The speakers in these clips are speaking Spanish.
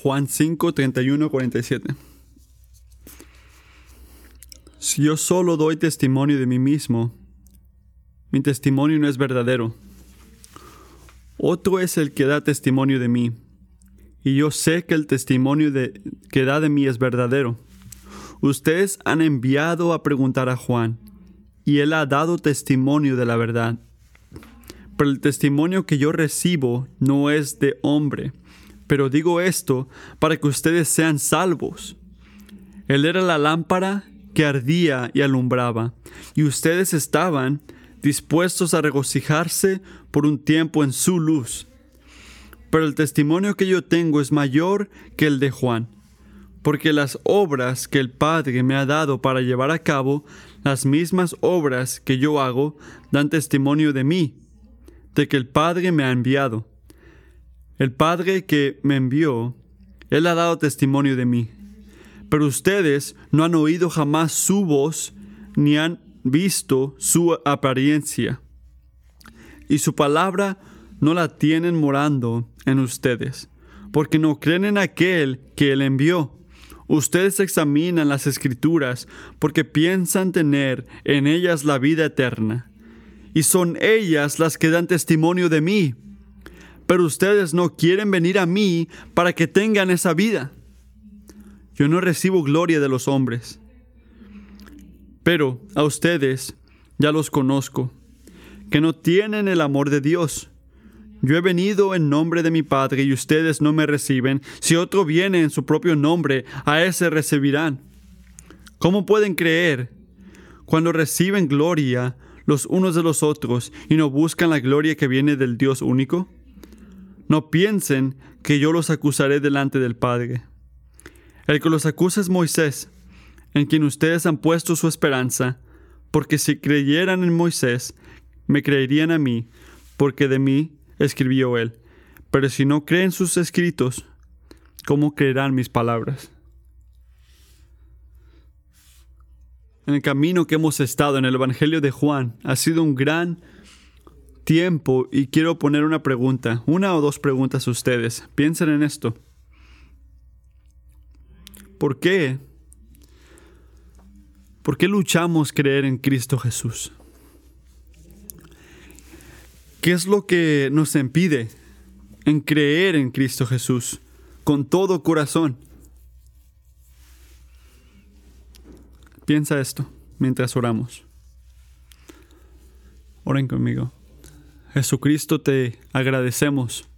Juan 5, 31, 47. Si yo solo doy testimonio de mí mismo, mi testimonio no es verdadero. Otro es el que da testimonio de mí, y yo sé que el testimonio de, que da de mí es verdadero. Ustedes han enviado a preguntar a Juan, y él ha dado testimonio de la verdad. Pero el testimonio que yo recibo no es de hombre, pero digo esto para que ustedes sean salvos. Él era la lámpara que ardía y alumbraba, y ustedes estaban dispuestos a regocijarse por un tiempo en su luz. Pero el testimonio que yo tengo es mayor que el de Juan, porque las obras que el Padre me ha dado para llevar a cabo, las mismas obras que yo hago, dan testimonio de mí, de que el Padre me ha enviado. El Padre que me envió, Él ha dado testimonio de mí. Pero ustedes no han oído jamás su voz, ni han visto su apariencia. Y su palabra no la tienen morando en ustedes, porque no creen en aquel que Él envió. Ustedes examinan las escrituras porque piensan tener en ellas la vida eterna. Y son ellas las que dan testimonio de mí pero ustedes no quieren venir a mí para que tengan esa vida. Yo no recibo gloria de los hombres, pero a ustedes ya los conozco, que no tienen el amor de Dios. Yo he venido en nombre de mi Padre y ustedes no me reciben. Si otro viene en su propio nombre, a ese recibirán. ¿Cómo pueden creer cuando reciben gloria los unos de los otros y no buscan la gloria que viene del Dios único? No piensen que yo los acusaré delante del Padre. El que los acusa es Moisés, en quien ustedes han puesto su esperanza, porque si creyeran en Moisés, me creerían a mí, porque de mí escribió él. Pero si no creen sus escritos, ¿cómo creerán mis palabras? En el camino que hemos estado en el Evangelio de Juan ha sido un gran tiempo y quiero poner una pregunta, una o dos preguntas a ustedes. Piensen en esto. ¿Por qué? ¿Por qué luchamos creer en Cristo Jesús? ¿Qué es lo que nos impide en creer en Cristo Jesús con todo corazón? Piensa esto mientras oramos. Oren conmigo. Jesucristo, te agradecemos.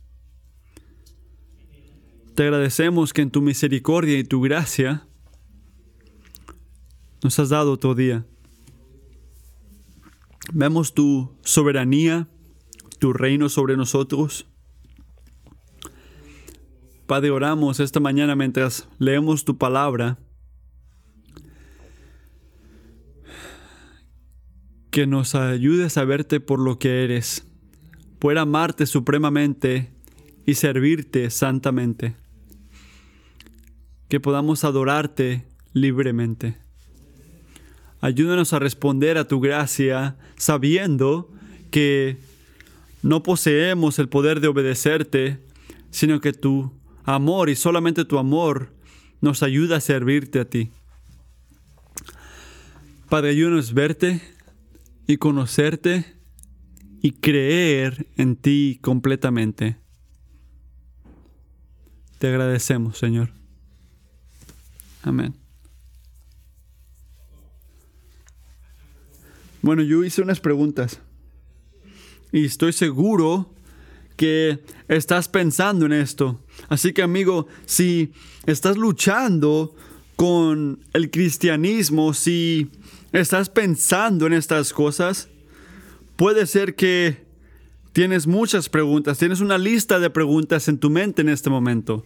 Te agradecemos que en tu misericordia y tu gracia nos has dado todo día. Vemos tu soberanía, tu reino sobre nosotros. Padre, oramos esta mañana mientras leemos tu palabra. Que nos ayudes a verte por lo que eres poder amarte supremamente y servirte santamente. Que podamos adorarte libremente. Ayúdanos a responder a tu gracia sabiendo que no poseemos el poder de obedecerte, sino que tu amor y solamente tu amor nos ayuda a servirte a ti. Padre, ayúdanos verte y conocerte y creer en ti completamente. Te agradecemos, Señor. Amén. Bueno, yo hice unas preguntas y estoy seguro que estás pensando en esto. Así que amigo, si estás luchando con el cristianismo, si estás pensando en estas cosas, Puede ser que tienes muchas preguntas, tienes una lista de preguntas en tu mente en este momento.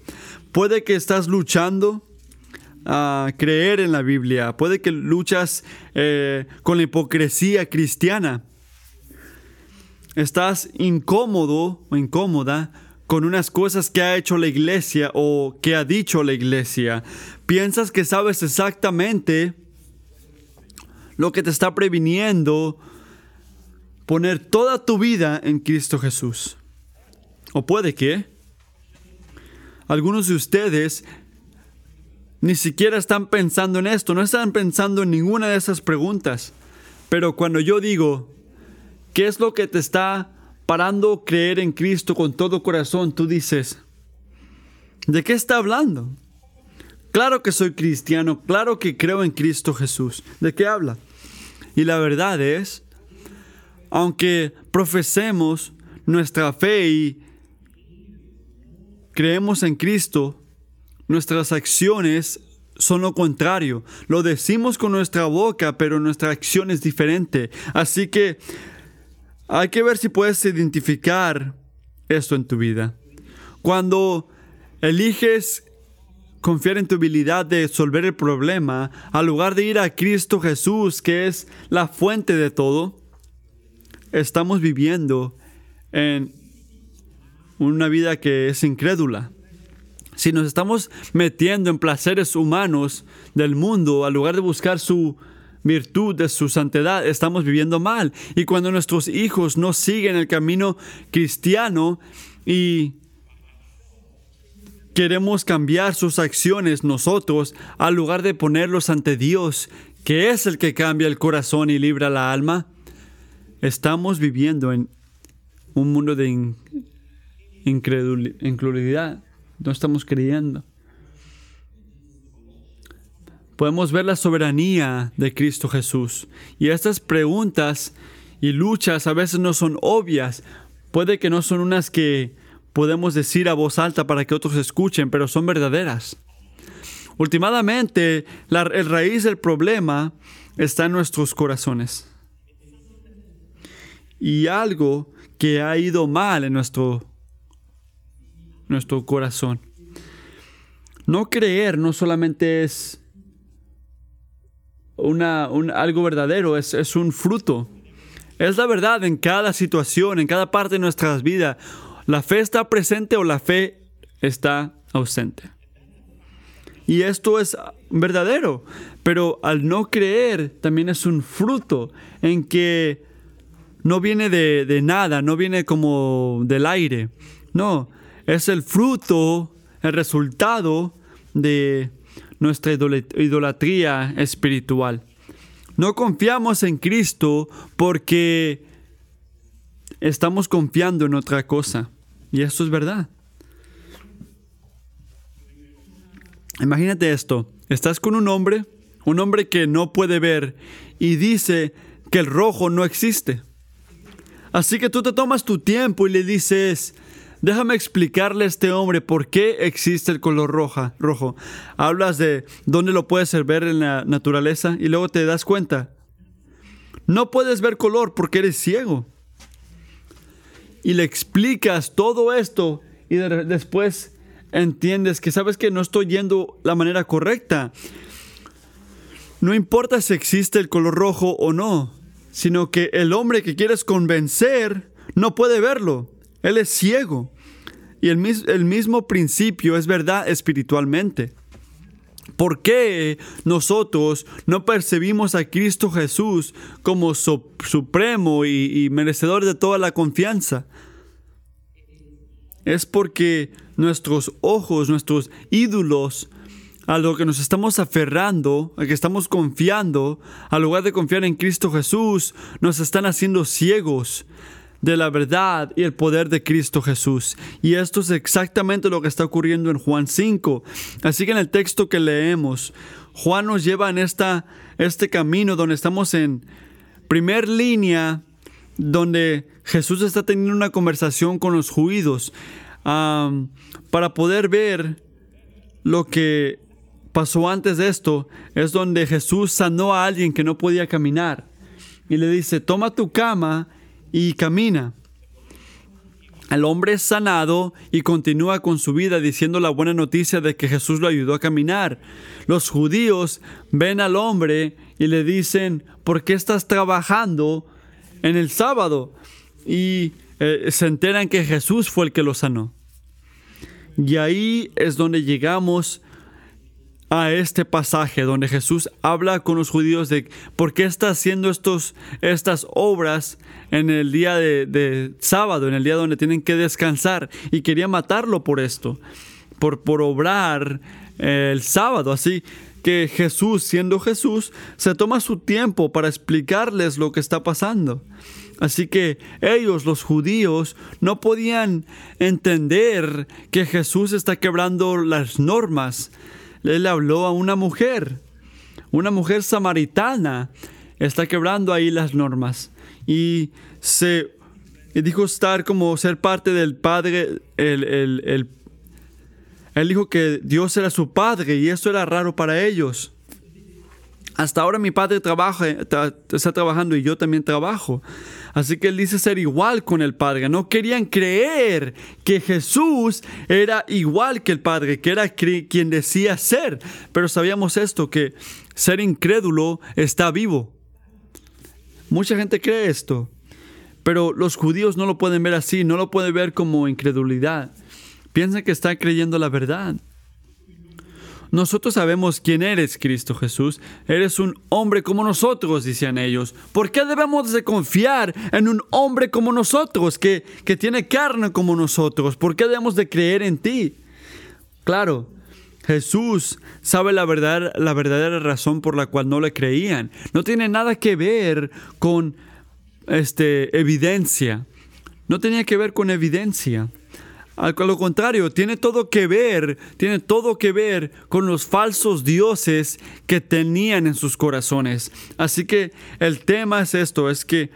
Puede que estás luchando a creer en la Biblia, puede que luchas eh, con la hipocresía cristiana. Estás incómodo o incómoda con unas cosas que ha hecho la iglesia o que ha dicho la iglesia. Piensas que sabes exactamente lo que te está previniendo poner toda tu vida en Cristo Jesús. O puede que algunos de ustedes ni siquiera están pensando en esto, no están pensando en ninguna de esas preguntas. Pero cuando yo digo, ¿qué es lo que te está parando creer en Cristo con todo corazón? Tú dices, ¿de qué está hablando? Claro que soy cristiano, claro que creo en Cristo Jesús. ¿De qué habla? Y la verdad es, aunque profesemos nuestra fe y creemos en Cristo, nuestras acciones son lo contrario. Lo decimos con nuestra boca, pero nuestra acción es diferente. Así que hay que ver si puedes identificar esto en tu vida. Cuando eliges confiar en tu habilidad de resolver el problema, al lugar de ir a Cristo Jesús, que es la fuente de todo, estamos viviendo en una vida que es incrédula. Si nos estamos metiendo en placeres humanos del mundo, al lugar de buscar su virtud, de su santidad, estamos viviendo mal. Y cuando nuestros hijos no siguen el camino cristiano y queremos cambiar sus acciones nosotros, al lugar de ponerlos ante Dios, que es el que cambia el corazón y libra la alma, estamos viviendo en un mundo de incredulidad. No estamos creyendo. Podemos ver la soberanía de Cristo Jesús. Y estas preguntas y luchas a veces no son obvias. Puede que no son unas que podemos decir a voz alta para que otros escuchen, pero son verdaderas. Últimamente, la, el raíz del problema está en nuestros corazones. Y algo que ha ido mal en nuestro nuestro corazón. No creer no solamente es una, algo verdadero, es, es un fruto. Es la verdad en cada situación, en cada parte de nuestras vidas. La fe está presente o la fe está ausente. Y esto es verdadero, pero al no creer también es un fruto en que no viene de, de nada, no viene como del aire. No, es el fruto, el resultado de nuestra idolatría espiritual. No confiamos en Cristo porque estamos confiando en otra cosa. Y esto es verdad. Imagínate esto. Estás con un hombre, un hombre que no puede ver, y dice que el rojo no existe. Así que tú te tomas tu tiempo y le dices, Déjame explicarle a este hombre por qué existe el color roja, rojo. Hablas de dónde lo puedes ver en la naturaleza y luego te das cuenta. No puedes ver color porque eres ciego. Y le explicas todo esto y después entiendes que sabes que no estoy yendo la manera correcta. No importa si existe el color rojo o no, sino que el hombre que quieres convencer no puede verlo. Él es ciego. Y el, mismo principio es verdad espiritualmente. ¿Por qué nosotros no percibimos a Cristo Jesús como supremo y, y, merecedor de toda la confianza? Es porque nuestros ojos, nuestros ídolos, a lo que nos estamos aferrando, a que estamos confiando, al lugar de confiar en Cristo Jesús, nos están haciendo ciegos de la verdad y el poder de Cristo Jesús. Y esto es exactamente lo que está ocurriendo en Juan 5. Así que en el texto que leemos, Juan nos lleva en esta, este camino donde estamos en primer línea, donde Jesús está teniendo una conversación con los judíos para poder ver lo que pasó antes de esto. Es donde Jesús sanó a alguien que no podía caminar. Y le dice, toma tu cama y camina. El hombre es sanado y continúa con su vida diciendo la buena noticia de que Jesús lo ayudó a caminar. Los judíos ven al hombre y le dicen, ¿por qué estás trabajando en el sábado? Y eh, se enteran que Jesús fue el que lo sanó. Y ahí es donde llegamos a este pasaje donde Jesús habla con los judíos de por qué está haciendo estos, estas obras en el día de, sábado, en el día donde tienen que descansar, y quería matarlo por esto. por, por obrar el sábado. Así que Jesús, siendo Jesús, se toma su tiempo para explicarles lo que está pasando. Así que ellos, los judíos, no podían entender que Jesús está quebrando las normas. Él habló a una mujer, una mujer samaritana, está quebrando ahí las normas. Y se dijo estar como ser parte del Padre, el, él dijo que Dios era su Padre y eso era raro para ellos. Hasta ahora mi padre trabaja, está trabajando y yo también trabajo. Así que él dice ser igual con el Padre. No querían creer que Jesús era igual que el Padre, que era quien decía ser. Pero sabíamos esto, que ser incrédulo está vivo. Mucha gente cree esto. Pero los judíos no lo pueden ver así, no lo pueden ver como incredulidad. Piensan que está creyendo la verdad. Nosotros sabemos quién eres, Cristo Jesús. Eres un hombre como nosotros, decían ellos. ¿Por qué debemos de confiar en un hombre como nosotros, que, que tiene carne como nosotros? ¿Por qué debemos de creer en ti? Claro, Jesús sabe la verdad, la verdadera razón por la cual no le creían. No tiene nada que ver con este, evidencia. No tenía que ver con evidencia. Al lo contrario, tiene todo que ver, tiene todo que ver con los falsos dioses que tenían en sus corazones. Así que el tema es esto, es que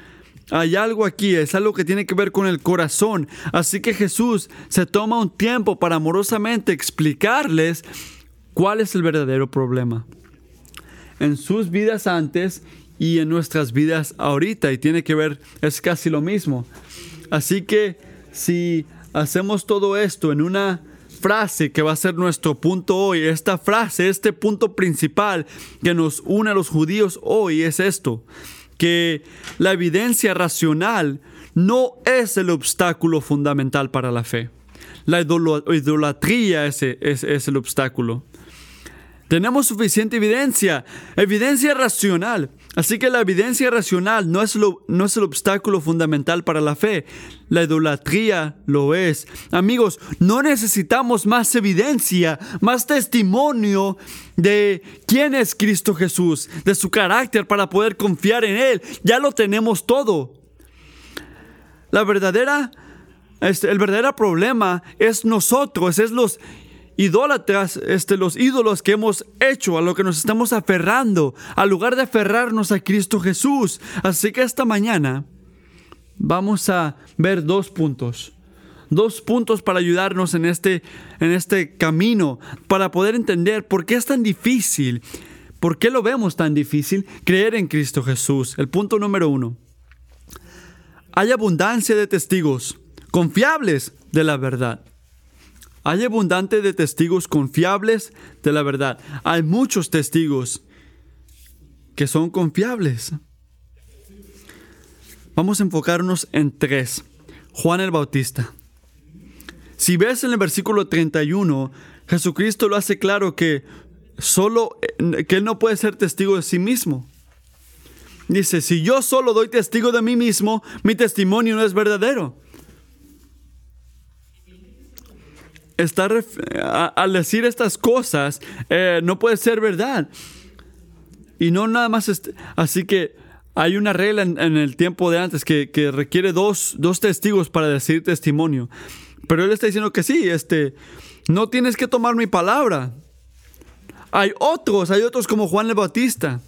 hay algo aquí, es algo que tiene que ver con el corazón. Así que Jesús se toma un tiempo para amorosamente explicarles cuál es el verdadero problema. En sus vidas antes y en nuestras vidas ahorita. Y tiene que ver, es casi lo mismo. Así que si hacemos todo esto en una frase que va a ser nuestro punto hoy. Esta frase, este punto principal que nos une a los judíos hoy es esto, que la evidencia racional no es el obstáculo fundamental para la fe. La idolatría es, es el obstáculo. Tenemos suficiente evidencia, evidencia racional. Así que la evidencia racional no es, no es el obstáculo fundamental para la fe. La idolatría lo es. Amigos, no necesitamos más evidencia, más testimonio de quién es Cristo Jesús, de su carácter para poder confiar en Él. Ya lo tenemos todo. La verdadera, este, el verdadero problema es nosotros, es los idólatras, este, los ídolos que hemos hecho, a lo que nos estamos aferrando, al lugar de aferrarnos a Cristo Jesús. Así que esta mañana vamos a ver dos puntos. Dos puntos para ayudarnos en este, en este camino, para poder entender por qué es tan difícil, por qué lo vemos tan difícil creer en Cristo Jesús. El punto número uno. Hay abundancia de testigos confiables de la verdad. Hay abundante de testigos confiables de la verdad. Hay muchos testigos que son confiables. Vamos a enfocarnos en tres. Juan el Bautista. Si ves en el versículo 31, Jesucristo lo hace claro que solo que él no puede ser testigo de sí mismo. Dice, si yo solo doy testigo de mí mismo, mi testimonio no es verdadero. Estar al decir estas cosas eh, no puede ser verdad. Y no nada más, así que hay una regla en, el tiempo de antes que, requiere dos, testigos para decir testimonio. Pero él está diciendo que sí, este, no tienes que tomar mi palabra. Hay otros, hay otros como Juan el Bautista,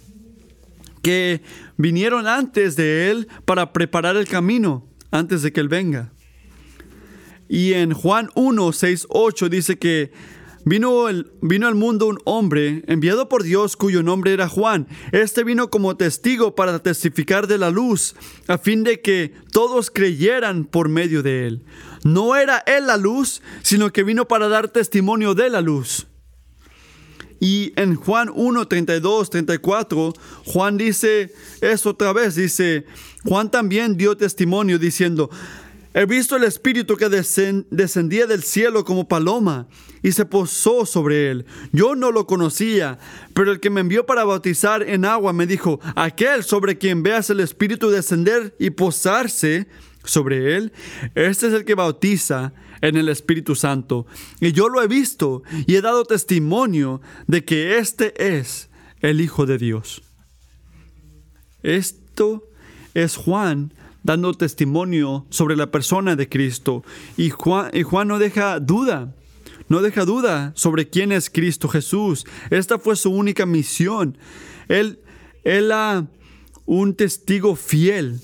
que vinieron antes de él para preparar el camino, antes de que él venga. Y en Juan 1, 6, 8 dice que vino, el, vino al mundo un hombre enviado por Dios cuyo nombre era Juan. Este vino como testigo para testificar de la luz, a fin de que todos creyeran por medio de él. No era él la luz, sino que vino para dar testimonio de la luz. Y en Juan 1, 32, 34, Juan dice eso otra vez, dice, Juan también dio testimonio diciendo, He visto el Espíritu que descendía del cielo como paloma y se posó sobre él. Yo no lo conocía, pero el que me envió para bautizar en agua me dijo, aquel sobre quien veas el Espíritu descender y posarse sobre él, este es el que bautiza en el Espíritu Santo. Y yo lo he visto y he dado testimonio de que este es el Hijo de Dios. Esto es Juan dando testimonio sobre la persona de Cristo. Y Juan, no deja duda, no deja duda sobre quién es Cristo Jesús. Esta fue su única misión. Él, él era un testigo fiel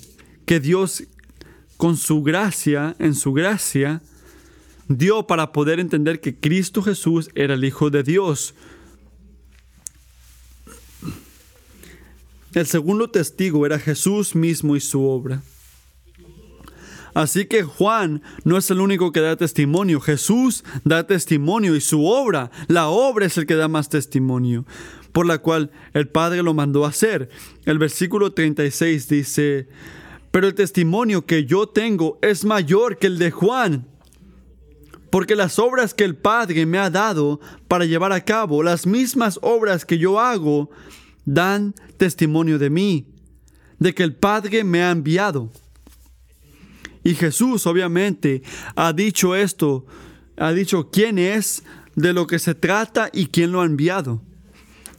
que Dios con su gracia, en su gracia, dio para poder entender que Cristo Jesús era el Hijo de Dios. El segundo testigo era Jesús mismo y su obra. Así que Juan no es el único que da testimonio, Jesús da testimonio y su obra, la obra es el que da más testimonio, por la cual el Padre lo mandó a hacer. El versículo 36 dice, pero el testimonio que yo tengo es mayor que el de Juan porque las obras que el Padre me ha dado para llevar a cabo, las mismas obras que yo hago, dan testimonio de mí, de que el Padre me ha enviado. Y Jesús obviamente ha dicho esto, ha dicho quién es, de lo que se trata y quién lo ha enviado.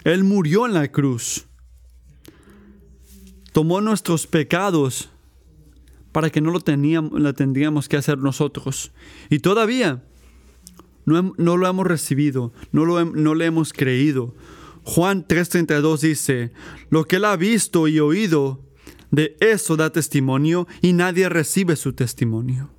Él murió en la cruz, tomó nuestros pecados para que no lo, teníamos, tendríamos que hacer nosotros. Y todavía no, no lo hemos recibido, no, lo, no le hemos creído. Juan 3:32 dice, lo que él ha visto y oído, de eso da testimonio y nadie recibe su testimonio.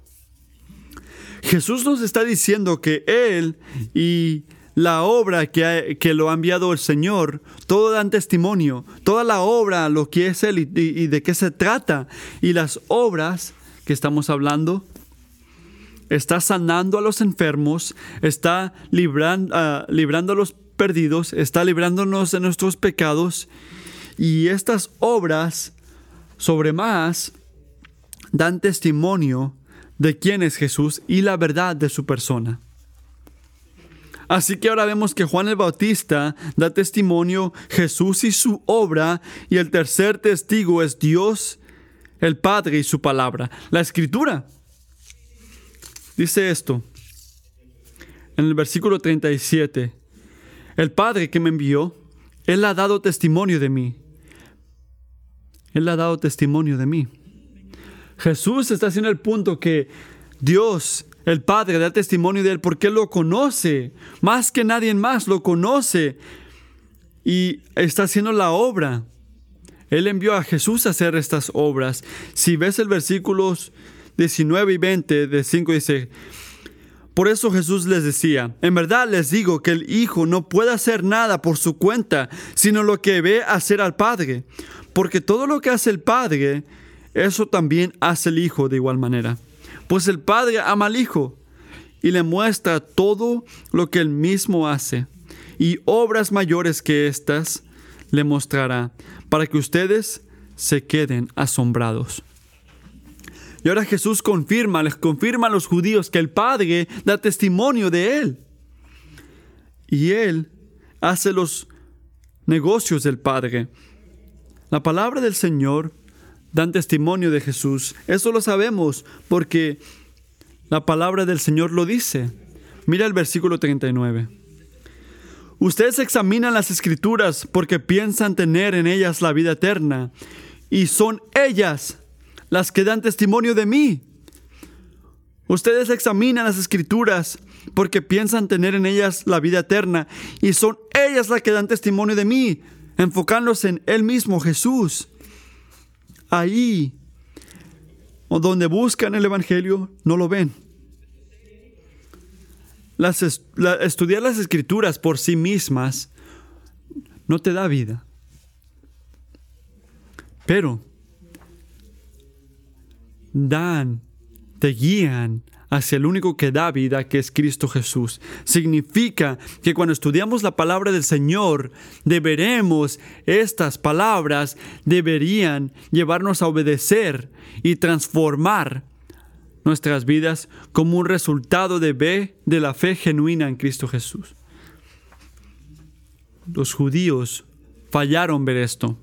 Jesús nos está diciendo que Él y la obra que, que, lo ha enviado el Señor, todo dan testimonio, toda la obra, lo que es Él y, de qué se trata. Y las obras que estamos hablando, está sanando a los enfermos, está ah, librando a los perdidos, está librándonos de nuestros pecados. Y estas obras, sobre más, dan testimonio de quién es Jesús y la verdad de su persona. Así que ahora vemos que Juan el Bautista da testimonio Jesús y su obra y el tercer testigo es Dios, el Padre y su palabra. La escritura dice esto en el versículo 37. El Padre que me envió, Él ha dado testimonio de mí. Él ha dado testimonio de mí. Jesús está haciendo el punto que Dios el Padre da testimonio de Él porque lo conoce, más que nadie más lo conoce y está haciendo la obra. Él envió a Jesús a hacer estas obras. Si ves el versículos 19 y 20 de 5 dice, por eso Jesús les decía, en verdad les digo que el Hijo no puede hacer nada por su cuenta, sino lo que ve hacer al Padre, porque todo lo que hace el Padre, eso también hace el Hijo de igual manera. Pues el Padre ama al Hijo y le muestra todo lo que él mismo hace. Y obras mayores que estas le mostrará para que ustedes se queden asombrados. Y ahora Jesús confirma, les confirma a los judíos que el Padre da testimonio de Él. Y Él hace los negocios del Padre. La palabra del Señor dan testimonio de Jesús. Eso lo sabemos porque la palabra del Señor lo dice. Mira el versículo 39. Ustedes examinan las escrituras porque piensan tener en ellas la vida eterna y son ellas las que dan testimonio de mí. Ustedes examinan las escrituras porque piensan tener en ellas la vida eterna y son ellas las que dan testimonio de mí, enfocándose en Él mismo, Jesús ahí donde buscan el Evangelio, no lo ven. estudiar las escrituras por sí mismas no te da vida. Pero dan, te guían hacia el único que da vida, que es Cristo Jesús. Significa que cuando estudiamos la palabra del Señor, deberemos, estas palabras deberían llevarnos a obedecer y transformar nuestras vidas como un resultado de, de la fe genuina en Cristo Jesús. Los judíos fallaron ver esto,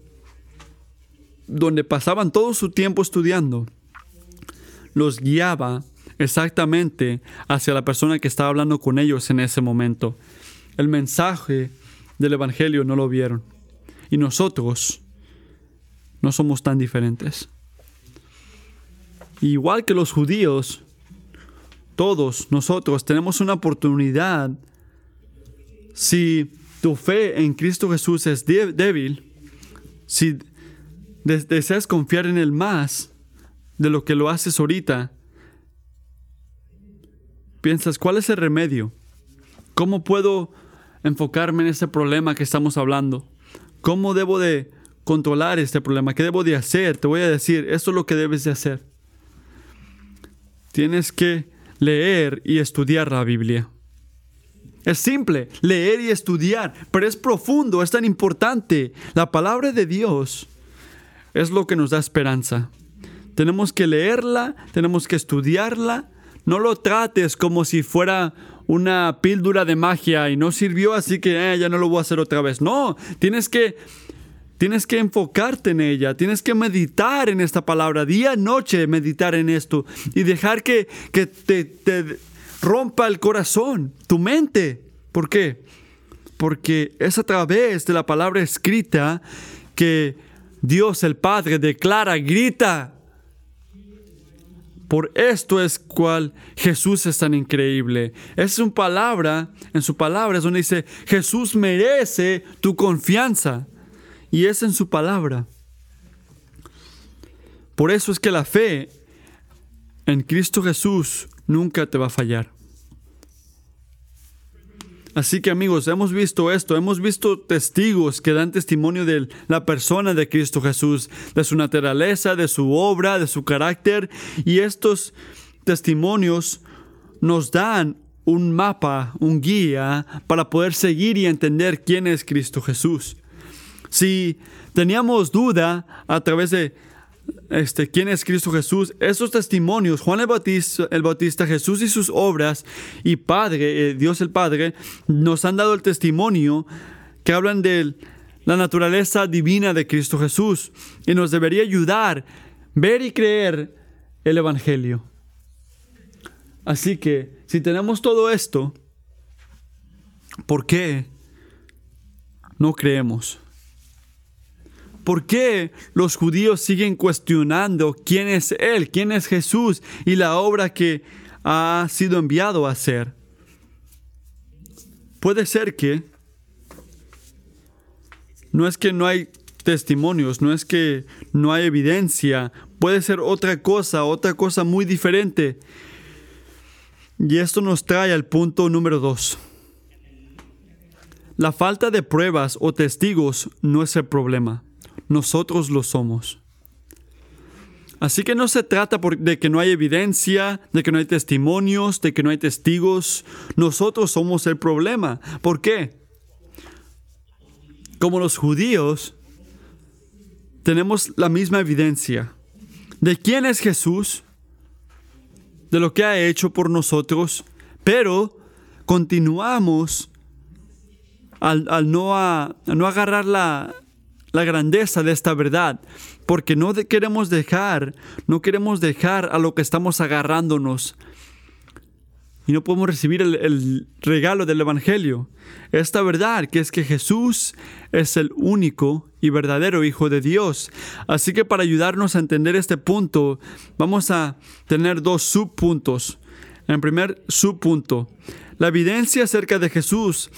donde pasaban todo su tiempo estudiando, los guiaba exactamente hacia la persona que estaba hablando con ellos en ese momento. El mensaje del Evangelio no lo vieron. Y nosotros no somos tan diferentes. Igual que los judíos, todos nosotros tenemos una oportunidad. Si tu fe en Cristo Jesús es débil, si deseas confiar en Él más de lo que lo haces ahorita, piensas, ¿cuál es el remedio? ¿Cómo puedo enfocarme en este problema que estamos hablando? ¿Cómo debo de controlar este problema? ¿Qué debo de hacer? Te voy a decir, esto es lo que debes de hacer. Tienes que leer y estudiar la Biblia. Es simple, leer y estudiar, pero es profundo, es tan importante. La palabra de Dios es lo que nos da esperanza. Tenemos que leerla, tenemos que estudiarla. No lo trates como si fuera una píldora de magia y no sirvió, así que eh, ya no lo voy a hacer otra vez. No, tienes que Tienes que enfocarte en ella, tienes que meditar en esta palabra, día y noche meditar en esto y dejar que, que te, te rompa el corazón, tu mente. ¿Por qué? Porque es a través de la palabra escrita que Dios el Padre declara, grita. Por esto es cual Jesús es tan increíble. Es su palabra, en su palabra es donde dice, Jesús merece tu confianza y es en su palabra. Por eso es que la fe en Cristo Jesús nunca te va a fallar. Así que amigos, hemos visto esto, hemos visto testigos que dan testimonio de la persona de Cristo Jesús, de su naturaleza, de su obra, de su carácter, y estos testimonios nos dan un mapa, un guía para poder seguir y entender quién es Cristo Jesús. Si teníamos duda a través de este, quién es Cristo Jesús, esos testimonios, Juan el Bautista, el Bautista, Jesús y sus obras, y Padre, eh, Dios el Padre, nos han dado el testimonio que hablan de la naturaleza divina de Cristo Jesús y nos debería ayudar ver y creer el Evangelio. Así que, si tenemos todo esto, ¿por qué no creemos? ¿Por qué los judíos siguen cuestionando quién es Él, quién es Jesús y la obra que ha sido enviado a hacer? Puede ser que no es que no hay testimonios, no es que no hay evidencia, puede ser otra cosa, otra cosa muy diferente. Y esto nos trae al punto número dos. La falta de pruebas o testigos no es el problema nosotros lo somos. Así que no se trata de que no hay evidencia, de que no hay testimonios, de que no hay testigos. Nosotros somos el problema. ¿Por qué? Como los judíos, tenemos la misma evidencia de quién es Jesús, de lo que ha hecho por nosotros, pero continuamos al, no, no agarrar la, la grandeza de esta verdad, porque no queremos dejar, no queremos dejar a lo que estamos agarrándonos. Y no podemos recibir el, regalo del Evangelio. Esta verdad que es que Jesús es el único y verdadero Hijo de Dios. Así que para ayudarnos a entender este punto, vamos a tener dos subpuntos. En primer subpunto, la evidencia acerca de Jesús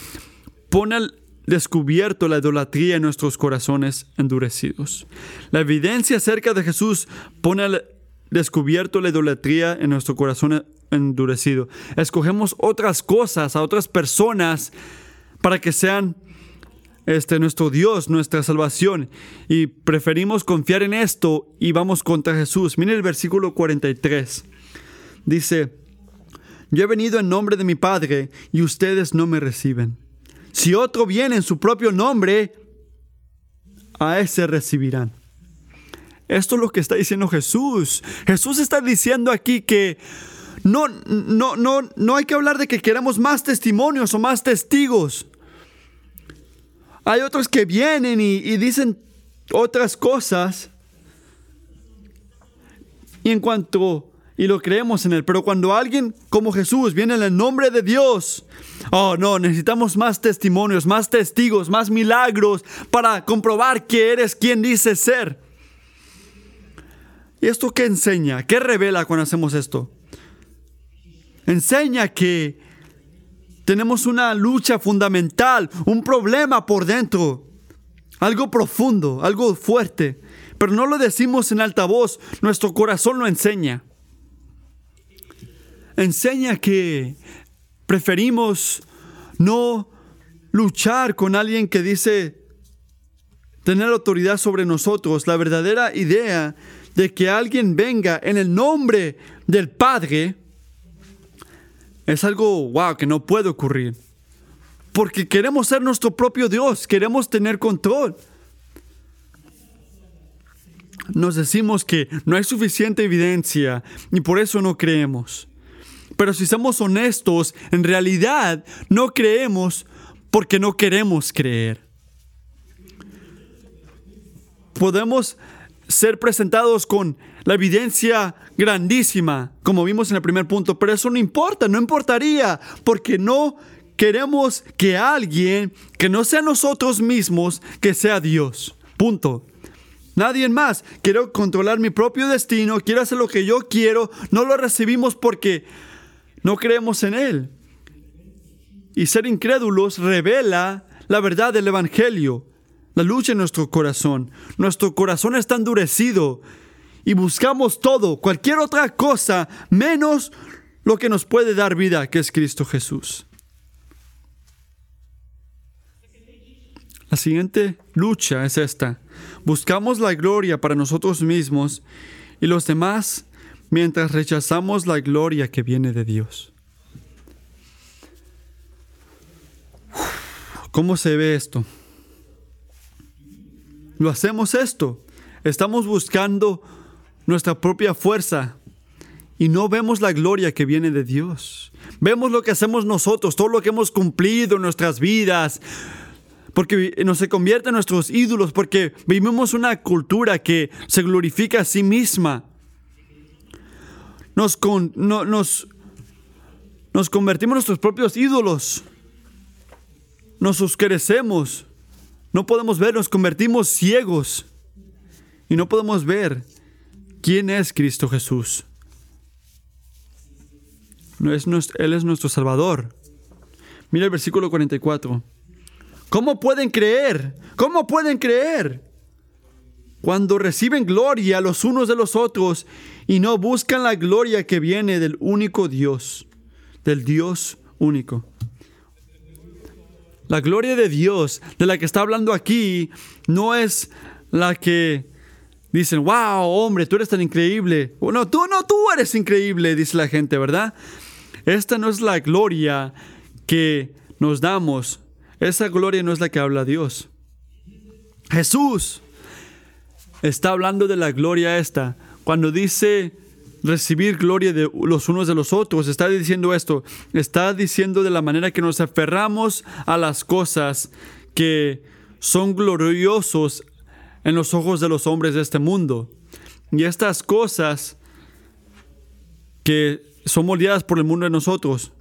pone al descubierto la idolatría en nuestros corazones endurecidos. La evidencia acerca de Jesús pone al descubierto la idolatría en nuestro corazón endurecido. Escogemos otras cosas, a otras personas, para que sean este, nuestro Dios, nuestra salvación. Y preferimos confiar en esto y vamos contra Jesús. Miren el versículo 43. Dice, yo he venido en nombre de mi Padre y ustedes no me reciben. Si otro viene en su propio nombre, a ese recibirán. Esto es lo que está diciendo Jesús. Jesús está diciendo aquí que no, no, no, no hay que hablar de que queremos más testimonios o más testigos. Hay otros que vienen y, y dicen otras cosas. Y en cuanto y lo creemos en Él. Pero cuando alguien como Jesús viene en el nombre de Dios, oh no, necesitamos más testimonios, más testigos, más milagros para comprobar que eres quien dice ser. ¿Y esto qué enseña? ¿Qué revela cuando hacemos esto? Enseña que tenemos una lucha fundamental, un problema por dentro, algo profundo, algo fuerte, pero no lo decimos en alta voz, nuestro corazón lo enseña. Enseña que preferimos no luchar con alguien que dice tener autoridad sobre nosotros. La verdadera idea de que alguien venga en el nombre del Padre es algo, wow, que no puede ocurrir. Porque queremos ser nuestro propio Dios, queremos tener control. Nos decimos que no hay suficiente evidencia y por eso no creemos. Pero si somos honestos, en realidad no creemos porque no queremos creer. Podemos ser presentados con la evidencia grandísima, como vimos en el primer punto, pero eso no importa, no importaría, porque no queremos que alguien que no sea nosotros mismos, que sea Dios. Punto. Nadie más. Quiero controlar mi propio destino, quiero hacer lo que yo quiero, no lo recibimos porque no creemos en Él. Y ser incrédulos revela la verdad del Evangelio la lucha en nuestro corazón. Nuestro corazón está endurecido y buscamos todo, cualquier otra cosa, menos lo que nos puede dar vida, que es Cristo Jesús. La siguiente lucha es esta. Buscamos la gloria para nosotros mismos y los demás mientras rechazamos la gloria que viene de Dios. ¿Cómo se ve esto? Lo hacemos esto. Estamos buscando nuestra propia fuerza y no vemos la gloria que viene de Dios. Vemos lo que hacemos nosotros, todo lo que hemos cumplido en nuestras vidas, porque nos se convierte en nuestros ídolos, porque vivimos una cultura que se glorifica a sí misma. Nos, nos, nos convertimos en nuestros propios ídolos. Nos oscurecemos. No podemos ver, nos convertimos ciegos y no podemos ver quién es Cristo Jesús. No es él es nuestro Salvador. Mira el versículo 44. ¿Cómo pueden creer? ¿Cómo pueden creer? Cuando reciben gloria los unos de los otros y no buscan la gloria que viene del único Dios, del Dios único. La gloria de Dios de la que está hablando aquí no es la que dicen, wow, hombre, tú eres tan increíble. No, tú no, tú eres increíble, dice la gente, ¿verdad? Esta no es la gloria que nos damos. Esa gloria no es la que habla Dios. Jesús está hablando de la gloria esta. Cuando dice recibir gloria de los unos de los otros. Está diciendo esto, está diciendo de la manera que nos aferramos a las cosas que son gloriosos en los ojos de los hombres de este mundo. Y estas cosas que son moldeadas por el mundo de nosotros.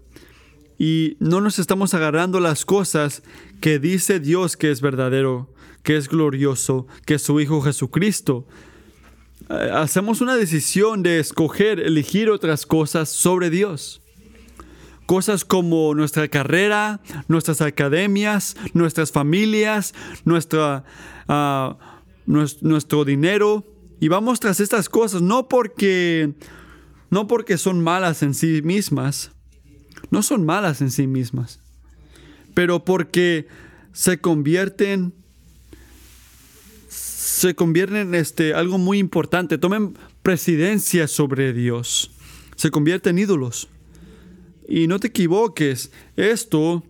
Y no nos estamos agarrando las cosas que dice Dios que es verdadero, que es glorioso, que es su Hijo Jesucristo. Eh, hacemos una decisión de escoger, elegir otras cosas sobre Dios. Cosas como nuestra carrera, nuestras academias, nuestras familias, nuestra, ah, nuestro, dinero. Y vamos tras estas cosas no porque, no porque son malas en sí mismas, no son malas en sí mismas, pero porque se convierten se convierten en este, algo muy importante, tomen presidencia sobre Dios, se convierten en ídolos. Y no te equivoques, esto,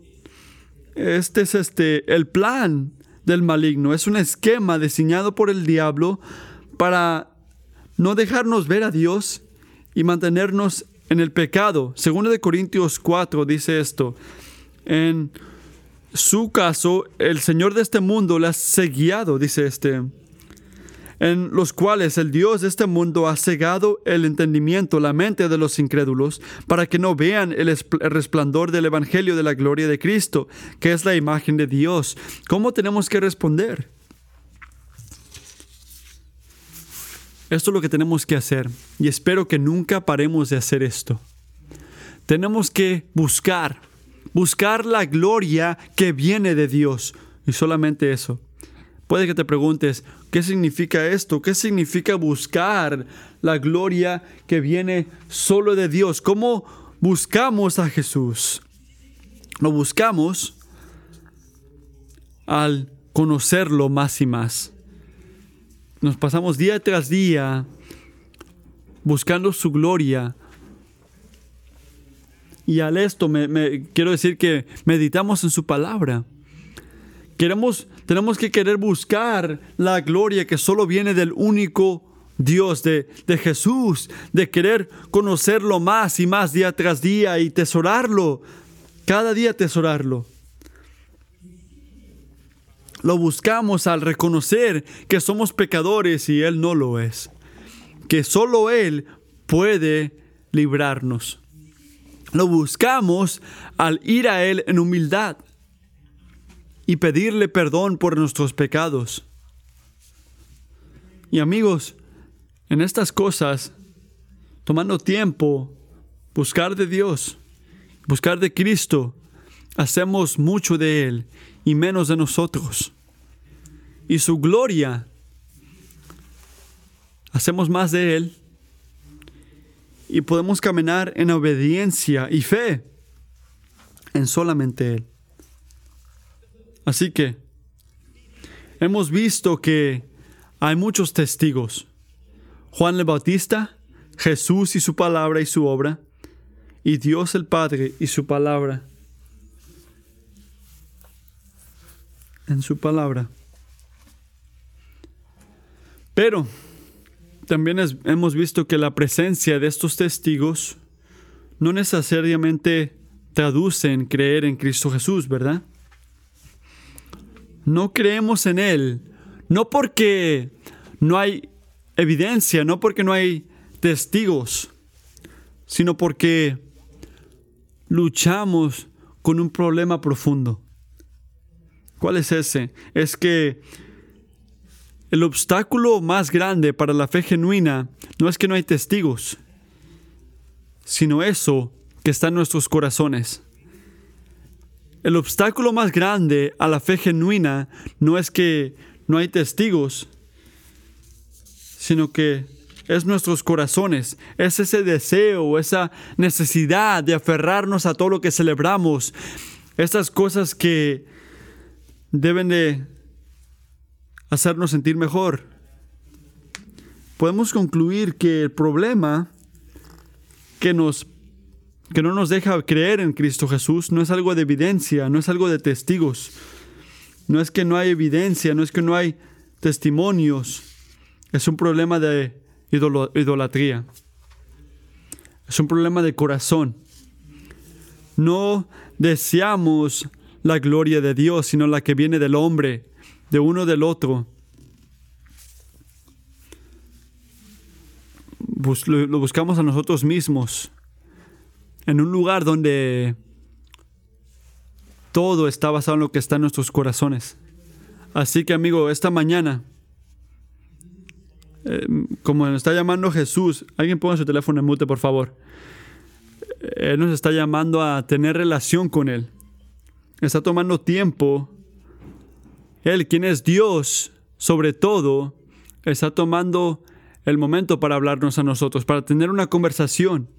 este es este, el plan del maligno, es un esquema diseñado por el diablo para no dejarnos ver a Dios y mantenernos en el pecado. Segundo de Corintios 4 dice esto, en su caso, el Señor de este mundo las ha guiado, dice este en los cuales el Dios de este mundo ha cegado el entendimiento, la mente de los incrédulos, para que no vean el, resplandor del Evangelio de la gloria de Cristo, que es la imagen de Dios. ¿Cómo tenemos que responder? Esto es lo que tenemos que hacer y espero que nunca paremos de hacer esto. Tenemos que buscar, buscar la gloria que viene de Dios y solamente eso. Puede que te preguntes, ¿qué significa esto? ¿Qué significa buscar la gloria que viene solo de Dios? ¿Cómo buscamos a Jesús? Lo buscamos al conocerlo más y más. Nos pasamos día tras día buscando su gloria. Y al esto me, quiero decir que meditamos en su palabra. Queremos, tenemos que querer buscar la gloria que solo viene del único Dios, de, de Jesús, de querer conocerlo más y más día tras día y tesorarlo, cada día tesorarlo. Lo buscamos al reconocer que somos pecadores y Él no lo es. Que solo Él puede librarnos. Lo buscamos al ir a Él en humildad y pedirle perdón por nuestros pecados. Y amigos, en estas cosas, tomando tiempo, buscar de Dios, buscar de Cristo, hacemos mucho de Él y menos de nosotros. Y su gloria, hacemos más de Él y podemos caminar en obediencia y fe en solamente Él. Así que hemos visto que hay muchos testigos. Juan el Bautista, Jesús y su palabra y su obra, y Dios el Padre y su palabra. En su palabra. Pero también hemos visto que la presencia de estos testigos no necesariamente traduce en creer en Cristo Jesús, ¿verdad? No creemos en Él, no porque no hay evidencia, no porque no hay testigos, sino porque luchamos con un problema profundo. ¿Cuál es ese? Es que el obstáculo más grande para la fe genuina no es que no hay testigos, sino eso que está en nuestros corazones. El obstáculo más grande a la fe genuina no es que no hay testigos, sino que es nuestros corazones, es ese deseo, esa necesidad de aferrarnos a todo lo que celebramos, estas cosas que deben de hacernos sentir mejor. Podemos concluir que el problema que nos que no nos deja creer en Cristo Jesús no es algo de evidencia, no es algo de testigos. No es que no hay evidencia, no es que no hay testimonios. Es un problema de idolatría. Es un problema de corazón. No deseamos la gloria de Dios, sino la que viene del hombre, de uno del otro. lo buscamos a nosotros mismos en un lugar donde todo está basado en lo que está en nuestros corazones. Así que amigo, esta mañana, eh, como nos está llamando Jesús, alguien ponga su teléfono en mute, por favor. Él nos está llamando a tener relación con Él. Está tomando tiempo. Él, quien es Dios, sobre todo, está tomando el momento para hablarnos a nosotros, para tener una conversación.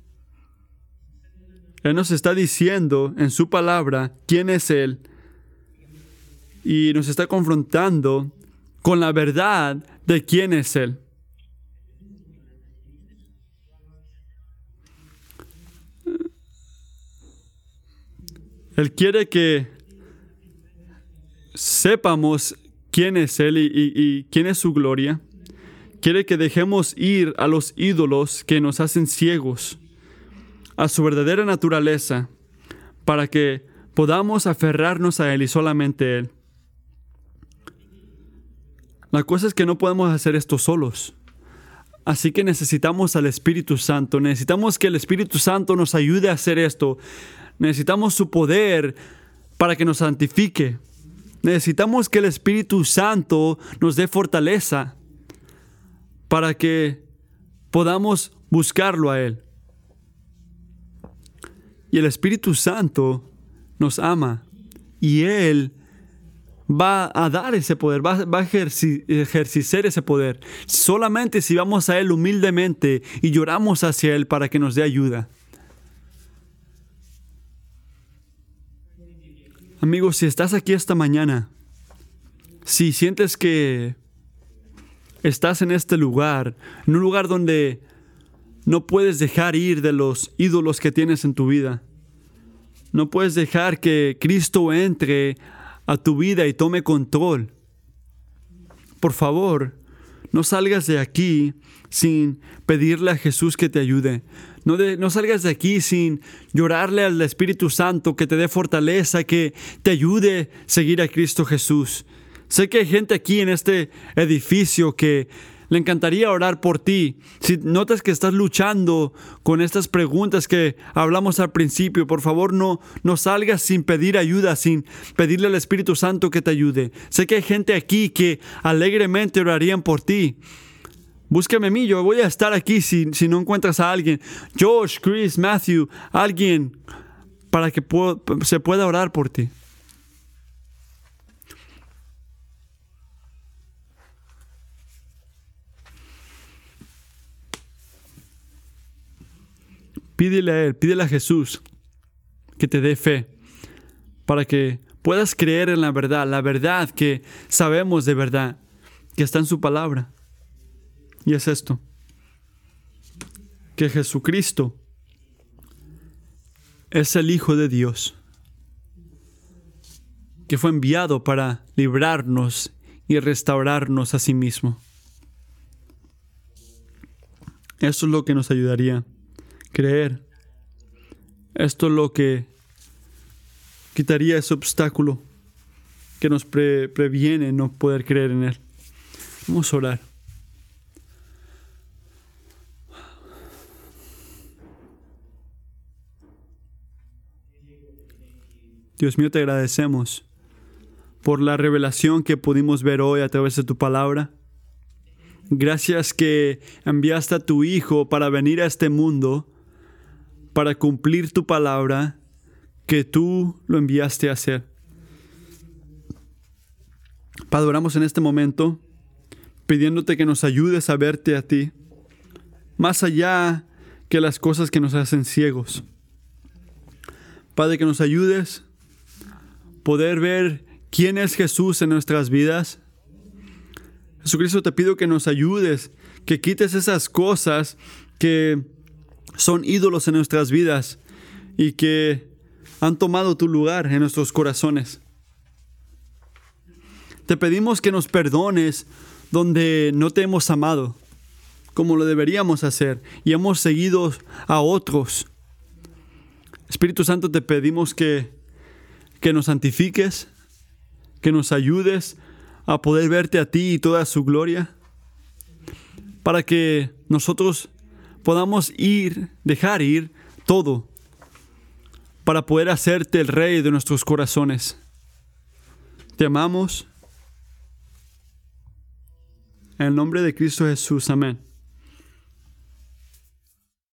Él nos está diciendo en su palabra quién es Él y nos está confrontando con la verdad de quién es Él. Él quiere que sepamos quién es Él y, quién es su gloria. Quiere que dejemos ir a los ídolos que nos hacen ciegos a su verdadera naturaleza para que podamos aferrarnos a Él y solamente Él. La cosa es que no podemos hacer esto solos. Así que necesitamos al Espíritu Santo. Necesitamos que el Espíritu Santo nos ayude a hacer esto. Necesitamos su poder para que nos santifique. Necesitamos que el Espíritu Santo nos dé fortaleza para que podamos buscarlo a Él. Y el Espíritu Santo nos ama y Él va a dar ese poder, va, a ejercer ese poder. Solamente si vamos a Él humildemente y lloramos hacia Él para que nos dé ayuda. Amigos, si estás aquí esta mañana, si sientes que estás en este lugar, en un lugar donde no puedes dejar ir de los ídolos que tienes en tu vida, no puedes dejar que Cristo entre a tu vida y tome control. Por favor, no salgas de aquí sin pedirle a Jesús que te ayude. No, no, salgas de aquí sin llorarle al Espíritu Santo que te dé fortaleza, que te ayude a seguir a Cristo Jesús. Sé que hay gente aquí en este edificio que le encantaría orar por ti. Si notas que estás luchando con estas preguntas que hablamos al principio, por favor no, no salgas sin pedir ayuda, sin pedirle al Espíritu Santo que te ayude. Sé que hay gente aquí que alegremente orarían por ti. Búsqueme a mí, yo voy a estar aquí si, si no encuentras a alguien. Josh, Chris, Matthew, alguien para que se pueda orar por ti. Pídele a Él, pídele a Jesús que te dé fe para que puedas creer en la verdad, la verdad que sabemos de verdad, que está en su palabra. Y es esto, que Jesucristo es el Hijo de Dios, que fue enviado para librarnos y restaurarnos a sí mismo. Eso es lo que nos ayudaría creer. Esto es lo que quitaría ese obstáculo que nos previene no poder creer en Él. Vamos a orar. Dios mío, te agradecemos por la revelación que pudimos ver hoy a través de tu palabra. Gracias que enviaste a tu Hijo para venir a este mundo para cumplir tu palabra que tú lo enviaste a hacer. Padre, oramos en este momento pidiéndote que nos ayudes a verte a ti, más allá que las cosas que nos hacen ciegos. Padre, que nos ayudes poder ver quién es Jesús en nuestras vidas. Jesucristo, te pido que nos ayudes, que quites esas cosas que son ídolos en nuestras vidas y que han tomado tu lugar en nuestros corazones. Te pedimos que nos perdones donde no te hemos amado, como lo deberíamos hacer, y hemos seguido a otros. Espíritu Santo, te pedimos que, que nos santifiques, que nos ayudes a poder verte a ti y toda su gloria, para que nosotros podamos ir, dejar ir todo para poder hacerte el rey de nuestros corazones. Te amamos. En el nombre de Cristo Jesús, amén.